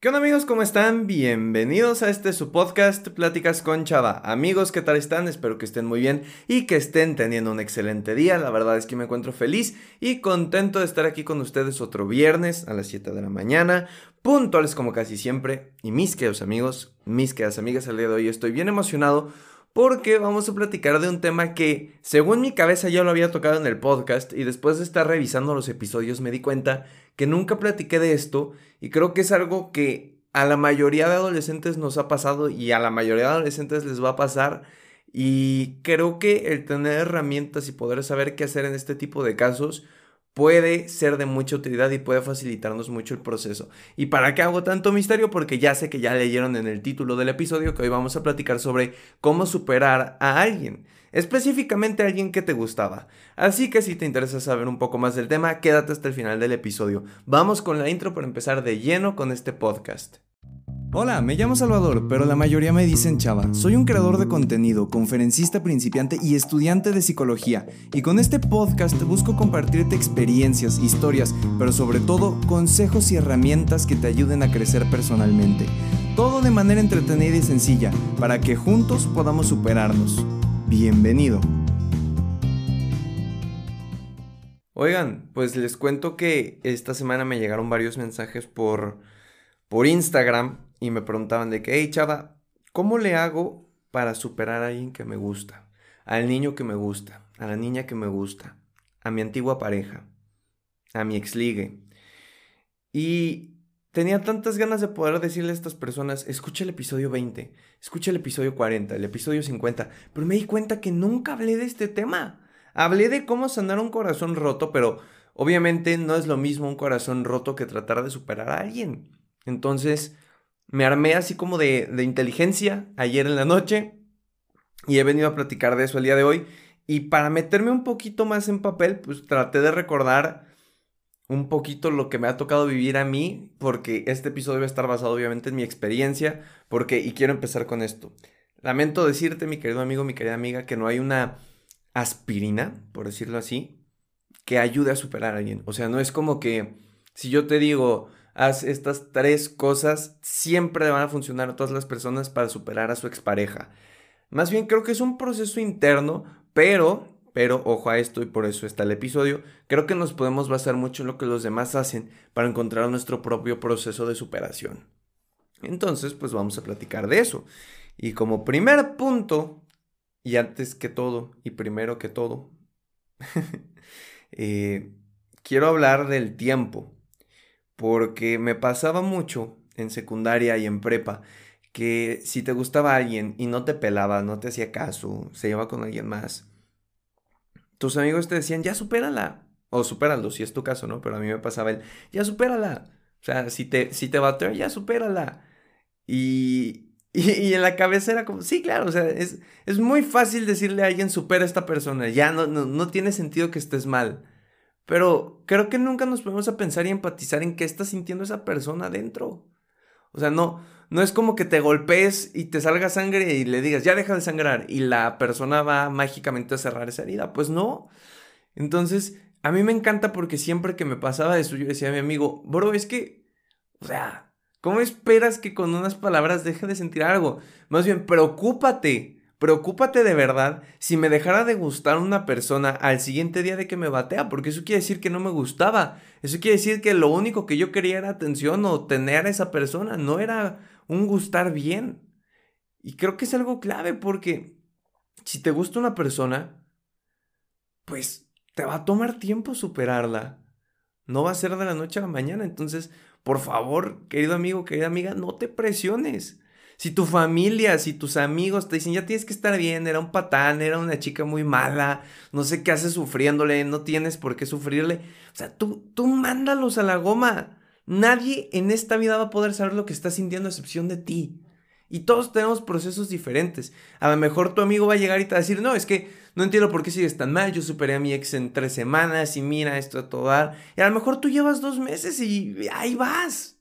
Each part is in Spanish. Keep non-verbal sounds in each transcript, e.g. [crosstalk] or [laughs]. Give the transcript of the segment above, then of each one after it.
¿Qué onda amigos? ¿Cómo están? Bienvenidos a este su podcast Pláticas con Chava. Amigos, ¿qué tal están? Espero que estén muy bien y que estén teniendo un excelente día. La verdad es que me encuentro feliz y contento de estar aquí con ustedes otro viernes a las 7 de la mañana, puntuales como casi siempre. Y mis queridos amigos, mis queridas amigas, el día de hoy estoy bien emocionado porque vamos a platicar de un tema que, según mi cabeza, ya lo había tocado en el podcast y después de estar revisando los episodios me di cuenta que nunca platiqué de esto y creo que es algo que a la mayoría de adolescentes nos ha pasado y a la mayoría de adolescentes les va a pasar. Y creo que el tener herramientas y poder saber qué hacer en este tipo de casos puede ser de mucha utilidad y puede facilitarnos mucho el proceso. ¿Y para qué hago tanto misterio? Porque ya sé que ya leyeron en el título del episodio que hoy vamos a platicar sobre cómo superar a alguien, específicamente a alguien que te gustaba. Así que si te interesa saber un poco más del tema, quédate hasta el final del episodio. Vamos con la intro para empezar de lleno con este podcast. Hola, me llamo Salvador, pero la mayoría me dicen Chava. Soy un creador de contenido, conferencista principiante y estudiante de psicología. Y con este podcast busco compartirte experiencias, historias, pero sobre todo consejos y herramientas que te ayuden a crecer personalmente. Todo de manera entretenida y sencilla, para que juntos podamos superarnos. Bienvenido. Oigan, pues les cuento que esta semana me llegaron varios mensajes por, por Instagram y me preguntaban de que, hey chava, ¿cómo le hago para superar a alguien que me gusta? Al niño que me gusta, a la niña que me gusta, a mi antigua pareja, a mi ex ligue. Y tenía tantas ganas de poder decirle a estas personas, escucha el episodio 20, escucha el episodio 40, el episodio 50, pero me di cuenta que nunca hablé de este tema. Hablé de cómo sanar un corazón roto, pero obviamente no es lo mismo un corazón roto que tratar de superar a alguien. Entonces, me armé así como de, inteligencia ayer en la noche y he venido a platicar de eso el día de hoy. Y para meterme un poquito más en papel, pues traté de recordar un poquito lo que me ha tocado vivir a mí, porque este episodio va a estar basado obviamente en mi experiencia, porque, y quiero empezar con esto. Lamento decirte, mi querido amigo, mi querida amiga, que no hay una aspirina, por decirlo así, que ayude a superar a alguien. O sea, no es como que si yo te digo, haz estas tres cosas, siempre van a funcionar a todas las personas para superar a su expareja. Más bien creo que es un proceso interno, pero, pero, ojo a esto y por eso está el episodio, creo que nos podemos basar mucho en lo que los demás hacen para encontrar nuestro propio proceso de superación. Entonces, pues vamos a platicar de eso. Y como primer punto, y antes que todo, y primero que todo, [laughs] eh, quiero hablar del tiempo porque me pasaba mucho en secundaria y en prepa que si te gustaba alguien y no te pelaba, no te hacía caso, se llevaba con alguien más, tus amigos te decían, ya supérala. O supéralo, si es tu caso, ¿no? Pero a mí me pasaba el, ya supérala. O sea, si te, si te bateó, ya supérala. Y, [laughs] y, en la cabeza era como, sí, claro, o sea, es, es muy fácil decirle a alguien, supera a esta persona. Ya no, no, no tiene sentido que estés mal. Pero creo que nunca nos ponemos a pensar y empatizar en qué está sintiendo esa persona dentro. O sea, no, no es como que te golpees y te salga sangre y le digas, ya deja de sangrar y la persona va mágicamente a cerrar esa herida. Pues no. Entonces, a mí me encanta porque siempre que me pasaba eso, yo decía a mi amigo, bro, es que, o sea, ¿cómo esperas que con unas palabras deje de sentir algo? Más bien, preocúpate Preocúpate de verdad si me dejara de gustar una persona al siguiente día de que me batea, porque eso quiere decir que no me gustaba. Eso quiere decir que lo único que yo quería era atención o tener a esa persona, no era un gustar bien. Y creo que es algo clave porque si te gusta una persona, pues te va a tomar tiempo superarla. No va a ser de la noche a la mañana. Entonces, por favor, querido amigo, querida amiga, no te presiones. Si tu familia, si tus amigos te dicen, ya tienes que estar bien, era un patán, era una chica muy mala, no sé qué haces sufriéndole, no tienes por qué sufrirle. O sea, tú, tú mándalos a la goma. Nadie en esta vida va a poder saber lo que está sintiendo a excepción de ti. Y todos tenemos procesos diferentes. A lo mejor tu amigo va a llegar y te va a decir, no, es que no entiendo por qué sigues tan mal, yo superé a mi ex en tres semanas y mira esto a todo dar. Y a lo mejor tú llevas dos meses y ahí vas.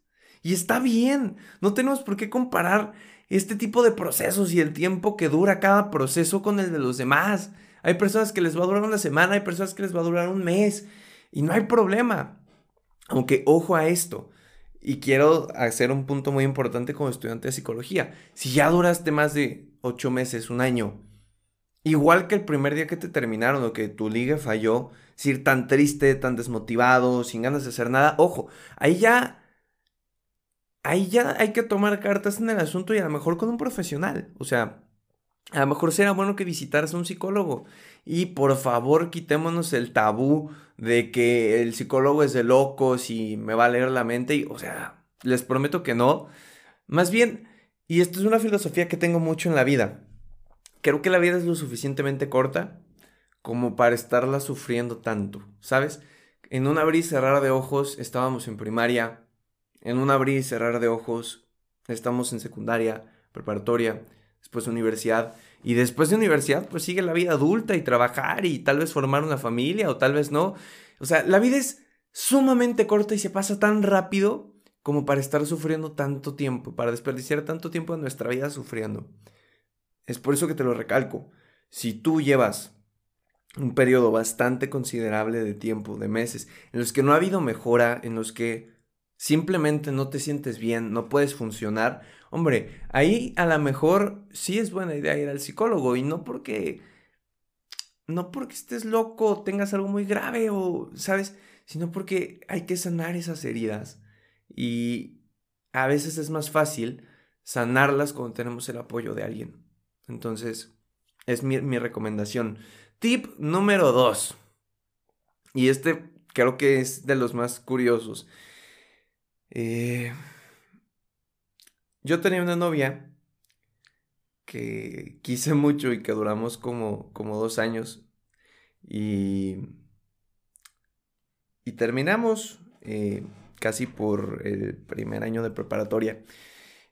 Y está bien, no tenemos por qué comparar este tipo de procesos y el tiempo que dura cada proceso con el de los demás. Hay personas que les va a durar una semana, hay personas que les va a durar un mes y no hay problema. Aunque ojo a esto, Y quiero hacer un punto muy importante como estudiante de psicología. Si ya duraste más de ocho meses, un año, igual que el primer día que te terminaron o que tu liga falló, ir tan triste, tan desmotivado, sin ganas de hacer nada, ojo, ahí ya ahí ya hay que tomar cartas en el asunto y a lo mejor con un profesional. O sea, a lo mejor será bueno que visitaras a un psicólogo. Y por favor, quitémonos el tabú de que el psicólogo es de locos y me va a leer la mente. Y, o sea, les prometo que no. Más bien, y esto es una filosofía que tengo mucho en la vida. Creo que la vida es lo suficientemente corta como para estarla sufriendo tanto, ¿sabes? En un abrir y cerrar de ojos estábamos en primaria, en un abrir y cerrar de ojos, estamos en secundaria, preparatoria, después universidad. Y después de universidad, pues sigue la vida adulta y trabajar y tal vez formar una familia o tal vez no. O sea, la vida es sumamente corta y se pasa tan rápido como para estar sufriendo tanto tiempo, para desperdiciar tanto tiempo de nuestra vida sufriendo. Es por eso que te lo recalco. Si tú llevas un periodo bastante considerable de tiempo, de meses, en los que no ha habido mejora, en los que simplemente no te sientes bien, no puedes funcionar, hombre, ahí a lo mejor sí es buena idea ir al psicólogo y no porque no porque estés loco, tengas algo muy grave o, ¿sabes? Sino porque hay que sanar esas heridas y a veces es más fácil sanarlas cuando tenemos el apoyo de alguien. Entonces, es mi, mi recomendación. Tip número dos. Y este creo que es de los más curiosos. Eh, yo tenía una novia que quise mucho y que duramos como, como dos años. Y, y terminamos eh, casi por el primer año de preparatoria.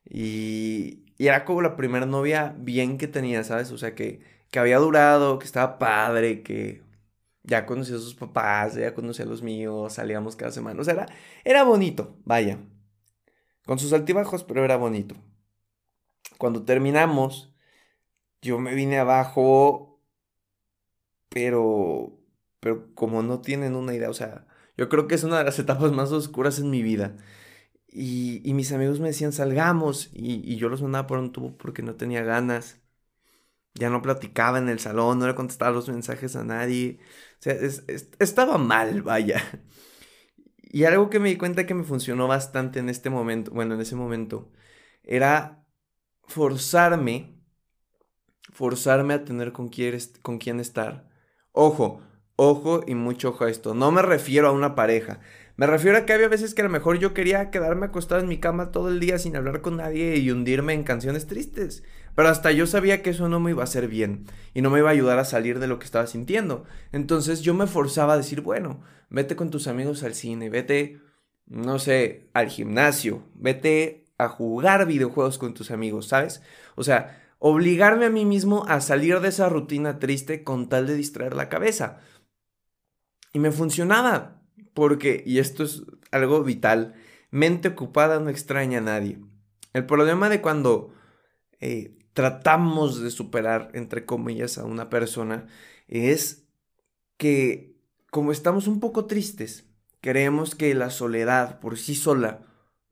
Y, y, era como la primera novia bien que tenía, ¿sabes? O sea, que, que había durado, que estaba padre, que ya conocía a sus papás, ya conocía a los míos, salíamos cada semana. O sea, era, era bonito, vaya. Con sus altibajos, pero era bonito. Cuando terminamos, yo me vine abajo, pero, pero como no tienen una idea, o sea, yo creo que es una de las [laughs] etapas más oscuras en mi vida. Y, y mis amigos me decían, salgamos, y, y yo los mandaba por un tubo porque no tenía ganas ya no platicaba en el salón, no le contestaba los mensajes a nadie. O sea, estaba mal, vaya. Y algo que me di cuenta que me funcionó bastante en este momento, bueno, en ese momento, era forzarme, forzarme a tener con quién, con quién estar. Ojo, ojo y mucho ojo a esto. No me refiero a una pareja. Me refiero a que había veces que a lo mejor yo quería quedarme acostado en mi cama todo el día sin hablar con nadie y hundirme en canciones tristes. Pero hasta yo sabía que eso no me iba a hacer bien y no me iba a ayudar a salir de lo que estaba sintiendo. Entonces yo me forzaba a decir, bueno, vete con tus amigos al cine, vete, no sé, al gimnasio, vete a jugar videojuegos con tus amigos, ¿sabes? O sea, obligarme a mí mismo a salir de esa rutina triste con tal de distraer la cabeza. Y me funcionaba. Porque, y esto es algo vital, mente ocupada no extraña a nadie. El problema de cuando eh, tratamos de superar, entre comillas, a una persona es que como estamos un poco tristes, creemos que la soledad por sí sola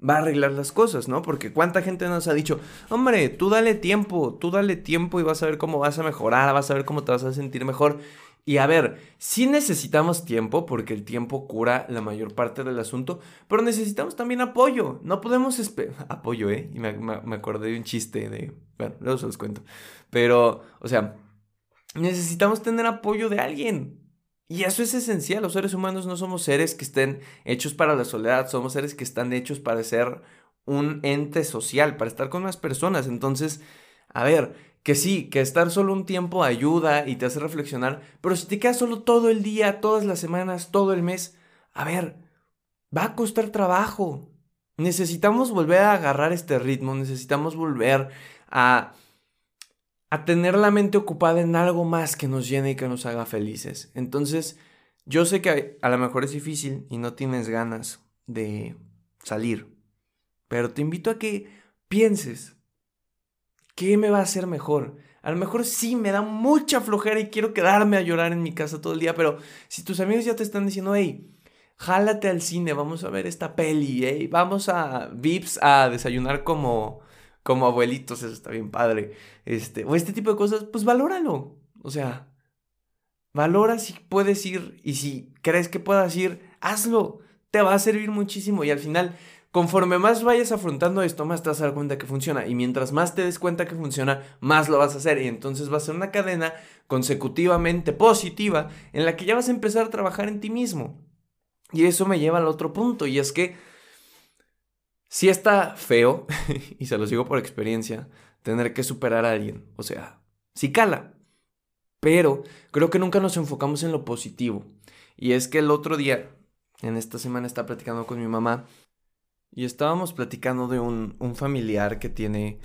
va a arreglar las cosas, ¿no? Porque cuánta gente nos ha dicho, hombre, tú dale tiempo, tú dale tiempo y vas a ver cómo vas a mejorar, vas a ver cómo te vas a sentir mejor. Y a ver, sí necesitamos tiempo, porque el tiempo cura la mayor parte del asunto, pero necesitamos también apoyo. No podemos esperar. [laughs] Apoyo, ¿eh? Y me, me, acordé de un chiste de. Bueno, luego se los cuento. Pero, o sea, necesitamos tener apoyo de alguien. Y eso es esencial. Los seres humanos no somos seres que estén hechos para la soledad, somos seres que están hechos para ser un ente social, para estar con más personas. Entonces, a ver, que sí, que estar solo un tiempo ayuda y te hace reflexionar, pero si te quedas solo todo el día, todas las semanas, todo el mes, a ver, va a costar trabajo. Necesitamos volver a agarrar este ritmo, necesitamos volver a, a tener la mente ocupada en algo más que nos llene y que nos haga felices. Entonces, yo sé que a lo mejor es difícil y no tienes ganas de salir, pero te invito a que pienses ¿Qué me va a hacer mejor? A lo mejor sí me da mucha flojera y quiero quedarme a llorar en mi casa todo el día, pero si tus amigos ya te están diciendo, hey, jálate al cine, vamos a ver esta peli, ¿eh? vamos a Vips a desayunar como, como abuelitos, eso está bien padre. Este, o este tipo de cosas, pues valóralo. O sea, valora si puedes ir y si crees que puedas ir, hazlo. Te va a servir muchísimo y al final Conforme más vayas afrontando esto, más te vas a dar cuenta que funciona. Y mientras más te des cuenta que funciona, más lo vas a hacer. Y entonces va a ser una cadena consecutivamente positiva en la que ya vas a empezar a trabajar en ti mismo. Y eso me lleva al otro punto. Y es que si está feo, [laughs] y se los digo por experiencia, tener que superar a alguien. O sea, si cala. Pero creo que nunca nos enfocamos en lo positivo. Y es que el otro día, en esta semana, estaba platicando con mi mamá y estábamos platicando de un, familiar que tiene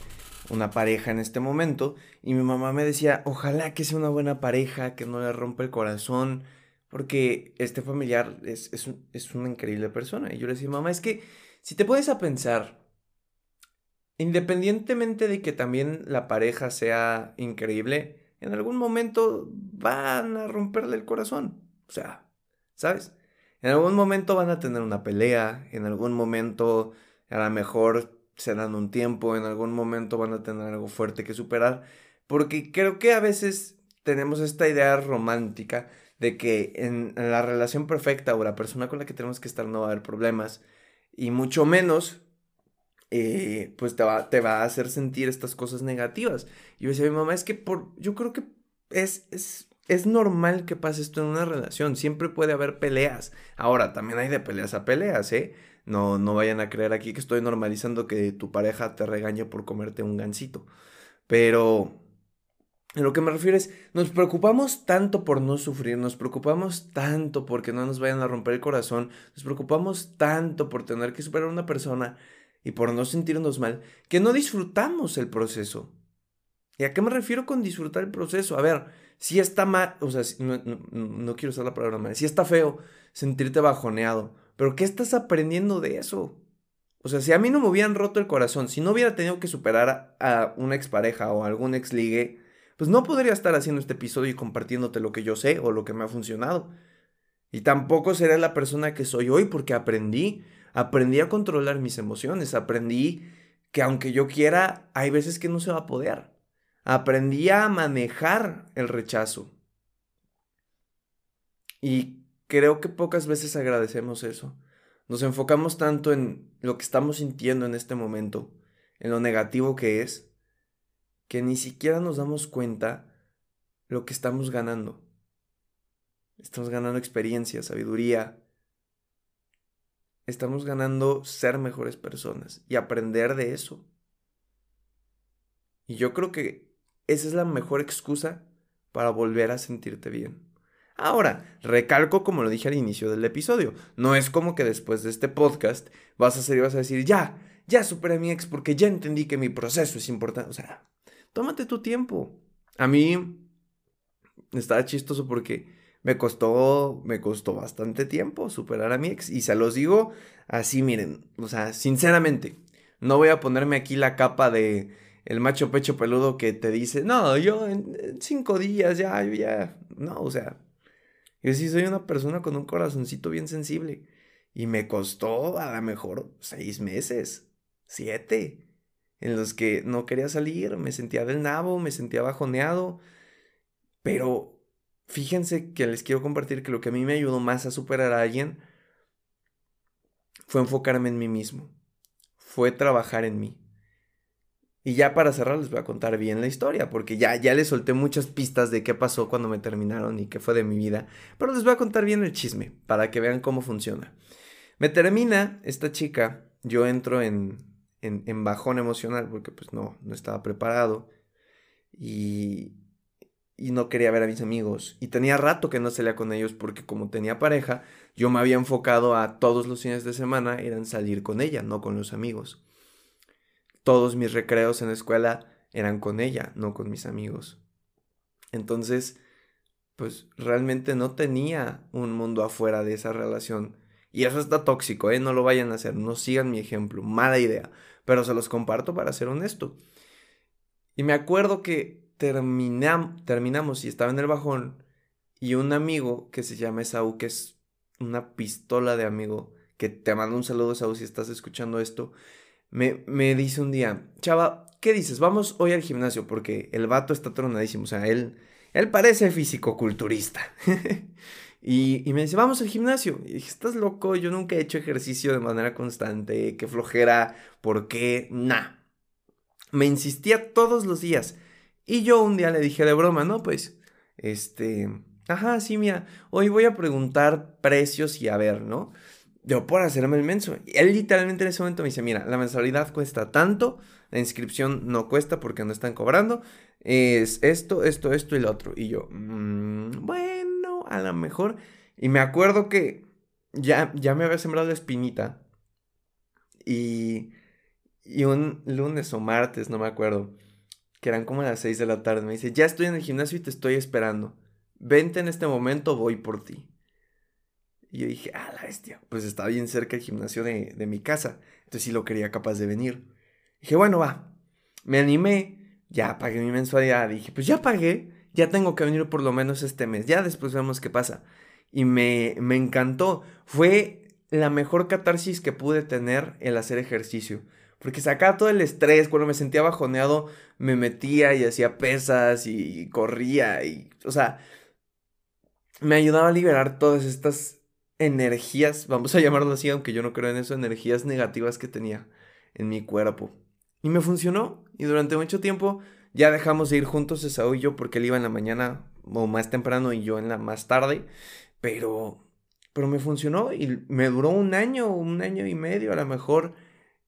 una pareja en este momento y mi mamá me decía, ojalá que sea una buena pareja, que no le rompa el corazón, porque este familiar es, es, una increíble persona. Y yo le decía, mamá, es que si te puedes a pensar, independientemente de que también la pareja sea increíble, en algún momento van a romperle el corazón. O sea, ¿sabes? En algún momento van a tener una pelea, en algún momento a lo mejor se dan un tiempo, en algún momento van a tener algo fuerte que superar, porque creo que a veces tenemos esta idea romántica de que en, la relación perfecta o la persona con la que tenemos que estar no va a haber problemas, y mucho menos eh, pues te va, te va a hacer sentir estas cosas negativas. Y yo decía a mi mamá, es que por, yo creo que es, es es normal que pase esto en una relación, siempre puede haber peleas. Ahora, también hay de peleas a peleas, ¿eh? No, no vayan a creer aquí que estoy normalizando que tu pareja te regañe por comerte un gansito. Pero en lo que me refiero es, nos preocupamos tanto por no sufrir, nos preocupamos tanto porque no nos vayan a romper el corazón, nos preocupamos tanto por tener que superar a una persona y por no sentirnos mal, que no disfrutamos el proceso. ¿Y a qué me refiero con disfrutar el proceso? A ver, si está mal, o sea, no, quiero usar la palabra mal, si está feo sentirte bajoneado, pero ¿qué estás aprendiendo de eso? O sea, si a mí no me hubieran roto el corazón, si no hubiera tenido que superar a, una expareja o algún ex ligue, pues no podría estar haciendo este episodio y compartiéndote lo que yo sé o lo que me ha funcionado. Y tampoco seré la persona que soy hoy porque aprendí, aprendí a controlar mis emociones, aprendí que aunque yo quiera, hay veces que no se va a poder. Aprendí a manejar el rechazo. Y creo que pocas veces agradecemos eso. Nos enfocamos tanto en lo que estamos sintiendo en este momento, en lo negativo que es, que ni siquiera nos damos cuenta lo que estamos ganando. Estamos ganando experiencia, sabiduría. Estamos ganando ser mejores personas y aprender de eso. Y yo creo que esa es la mejor excusa para volver a sentirte bien. Ahora, recalco como lo dije al inicio del episodio, no es como que después de este podcast vas a ser y vas a decir, ya, ya superé a mi ex porque ya entendí que mi proceso es importante. O sea, tómate tu tiempo. A mí está chistoso porque me costó, me costó bastante tiempo superar a mi ex. Y se los digo así, miren, o sea, sinceramente, no voy a ponerme aquí la capa de el macho pecho peludo que te dice, no, yo en, cinco días ya, yo ya, no, o sea, yo sí soy una persona con un corazoncito bien sensible. Y me costó a lo mejor seis meses, siete, en los que no quería salir, me sentía del nabo, me sentía bajoneado, pero fíjense que les quiero compartir que lo que a mí me ayudó más a superar a alguien fue enfocarme en mí mismo, fue trabajar en mí. Y ya para cerrar les voy a contar bien la historia, porque ya, ya les solté muchas pistas de qué pasó cuando me terminaron y qué fue de mi vida, pero les voy a contar bien el chisme, para que vean cómo funciona. Me termina esta chica, yo entro en, en, bajón emocional, porque pues no, no estaba preparado, y, y no quería ver a mis amigos, y tenía rato que no salía con ellos, porque como tenía pareja, yo me había enfocado a todos los fines de semana, eran salir con ella, no con los amigos todos mis recreos en la escuela eran con ella, no con mis amigos. Entonces, pues realmente no tenía un mundo afuera de esa relación. Y eso está tóxico, ¿eh? No lo vayan a hacer, no sigan mi ejemplo, mala idea. Pero se los comparto para ser honesto. Y me acuerdo que terminamos y estaba en el bajón y un amigo que se llama Esaú, que es una pistola de amigo, que te mando un saludo, Saúl, si estás escuchando esto, me, dice un día, chava, ¿qué dices? Vamos hoy al gimnasio, porque el vato está tronadísimo, o sea, él, él parece físico-culturista. [laughs] y, y, me dice, vamos al gimnasio. Y dije, estás loco, yo nunca he hecho ejercicio de manera constante, qué flojera, ¿por qué? Nah. Me insistía todos los días. Y yo un día le dije de broma, no, pues, este, ajá, sí, mira, hoy voy a preguntar precios y a ver, ¿no? Yo por hacerme el menso. Y él literalmente en ese momento me dice, mira, la mensualidad cuesta tanto, la inscripción no cuesta porque no están cobrando, es esto, esto, esto y lo otro. Y yo, mmm, bueno, a lo mejor. Y me acuerdo que ya, ya me había sembrado la espinita. Y, y un lunes o martes, no me acuerdo que eran como las 6 de la tarde, me dice, ya estoy en el gimnasio y te estoy esperando. Vente en este momento, voy por ti. Y yo dije, ah, la bestia, pues está bien cerca el gimnasio de, de mi casa. Entonces sí lo quería capaz de venir. Dije, bueno, va. Me animé, ya pagué mi mensualidad. Dije, pues ya pagué, ya tengo que venir por lo menos este mes. Ya después vemos qué pasa. Y me, me encantó. Fue la mejor catarsis que pude tener el hacer ejercicio. Porque sacaba todo el estrés, cuando me sentía bajoneado, me metía y hacía pesas y, corría y, o sea, me ayudaba a liberar todas estas energías, vamos a llamarlo así, aunque yo no creo en eso, energías negativas que tenía en mi cuerpo. Y me funcionó. Y durante mucho tiempo ya dejamos de ir juntos Esaú y yo porque él iba en la mañana o más temprano y yo en la más tarde. Pero, pero me funcionó y me duró un año, un año y medio a lo mejor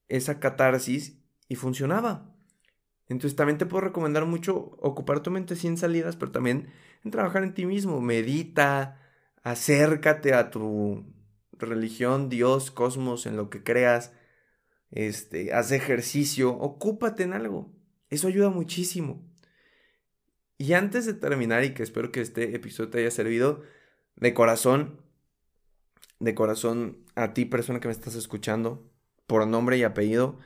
esa catarsis y funcionaba. Entonces también te puedo recomendar mucho ocupar tu mente sin salidas, pero también en trabajar en ti mismo. Medita, acércate a tu religión, Dios, cosmos, en lo que creas. Este, haz ejercicio, ocúpate en algo. Eso ayuda muchísimo. Y antes de terminar, y que espero que este episodio te haya servido, de corazón, de corazón a ti persona que me estás escuchando, por nombre y apellido.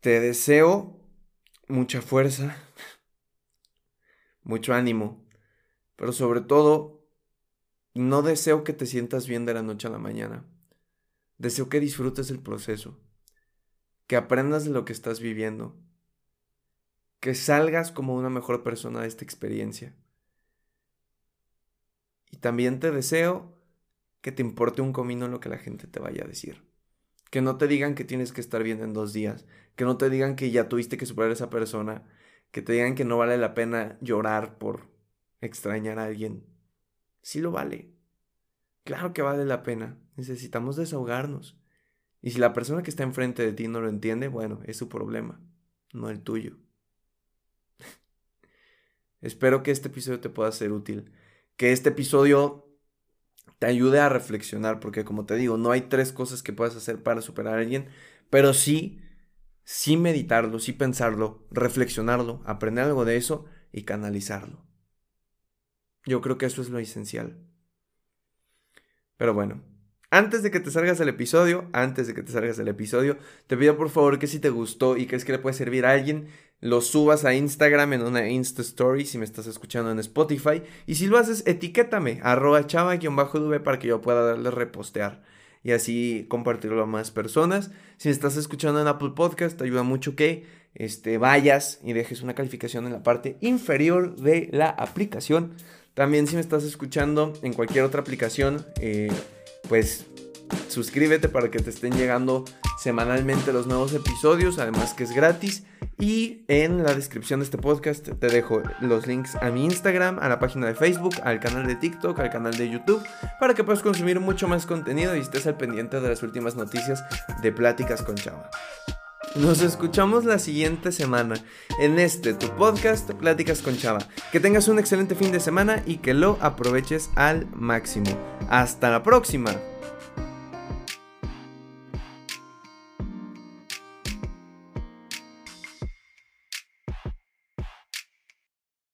Te deseo mucha fuerza, [laughs] mucho ánimo, pero sobre todo, no deseo que te sientas bien de la noche a la mañana. Deseo que disfrutes el proceso, que aprendas de lo que estás viviendo, que salgas como una mejor persona de esta experiencia. Y también te deseo que te importe un comino lo que la gente te vaya a decir. Que no te digan que tienes que estar bien en dos días. Que no te digan que ya tuviste que superar a esa persona. Que te digan que no vale la pena llorar por extrañar a alguien. Sí lo vale. Claro que vale la pena. Necesitamos desahogarnos. Y si la persona que está enfrente de ti no lo entiende, bueno, es su problema, no el tuyo. [laughs] Espero que este episodio te pueda ser útil. Que este episodio te ayude a reflexionar, porque como te digo, no hay tres cosas que puedas hacer para superar a alguien, pero sí, sí meditarlo, sí pensarlo, reflexionarlo, aprender algo de eso y canalizarlo. Yo creo que eso es lo esencial. Pero bueno, antes de que te salgas el episodio, antes de que te salgas el episodio, te pido por favor que si te gustó y crees que le puede servir a alguien, lo subas a Instagram en una Insta Story si me estás escuchando en Spotify. Y si lo haces, etiquétame, arroba chava-v para que yo pueda darle repostear y así compartirlo a más personas. Si me estás escuchando en Apple Podcast, te ayuda mucho que este, vayas y dejes una calificación en la parte inferior de la aplicación. También si me estás escuchando en cualquier otra aplicación, eh, pues suscríbete para que te estén llegando semanalmente los nuevos episodios, además que es gratis. Y en la descripción de este podcast te dejo los links a mi Instagram, a la página de Facebook, al canal de TikTok, al canal de YouTube, para que puedas consumir mucho más contenido y estés al pendiente de las últimas noticias de Pláticas con Chava. Nos escuchamos la siguiente semana en este tu podcast Pláticas con Chava. Que tengas un excelente fin de semana y que lo aproveches al máximo. Hasta la próxima.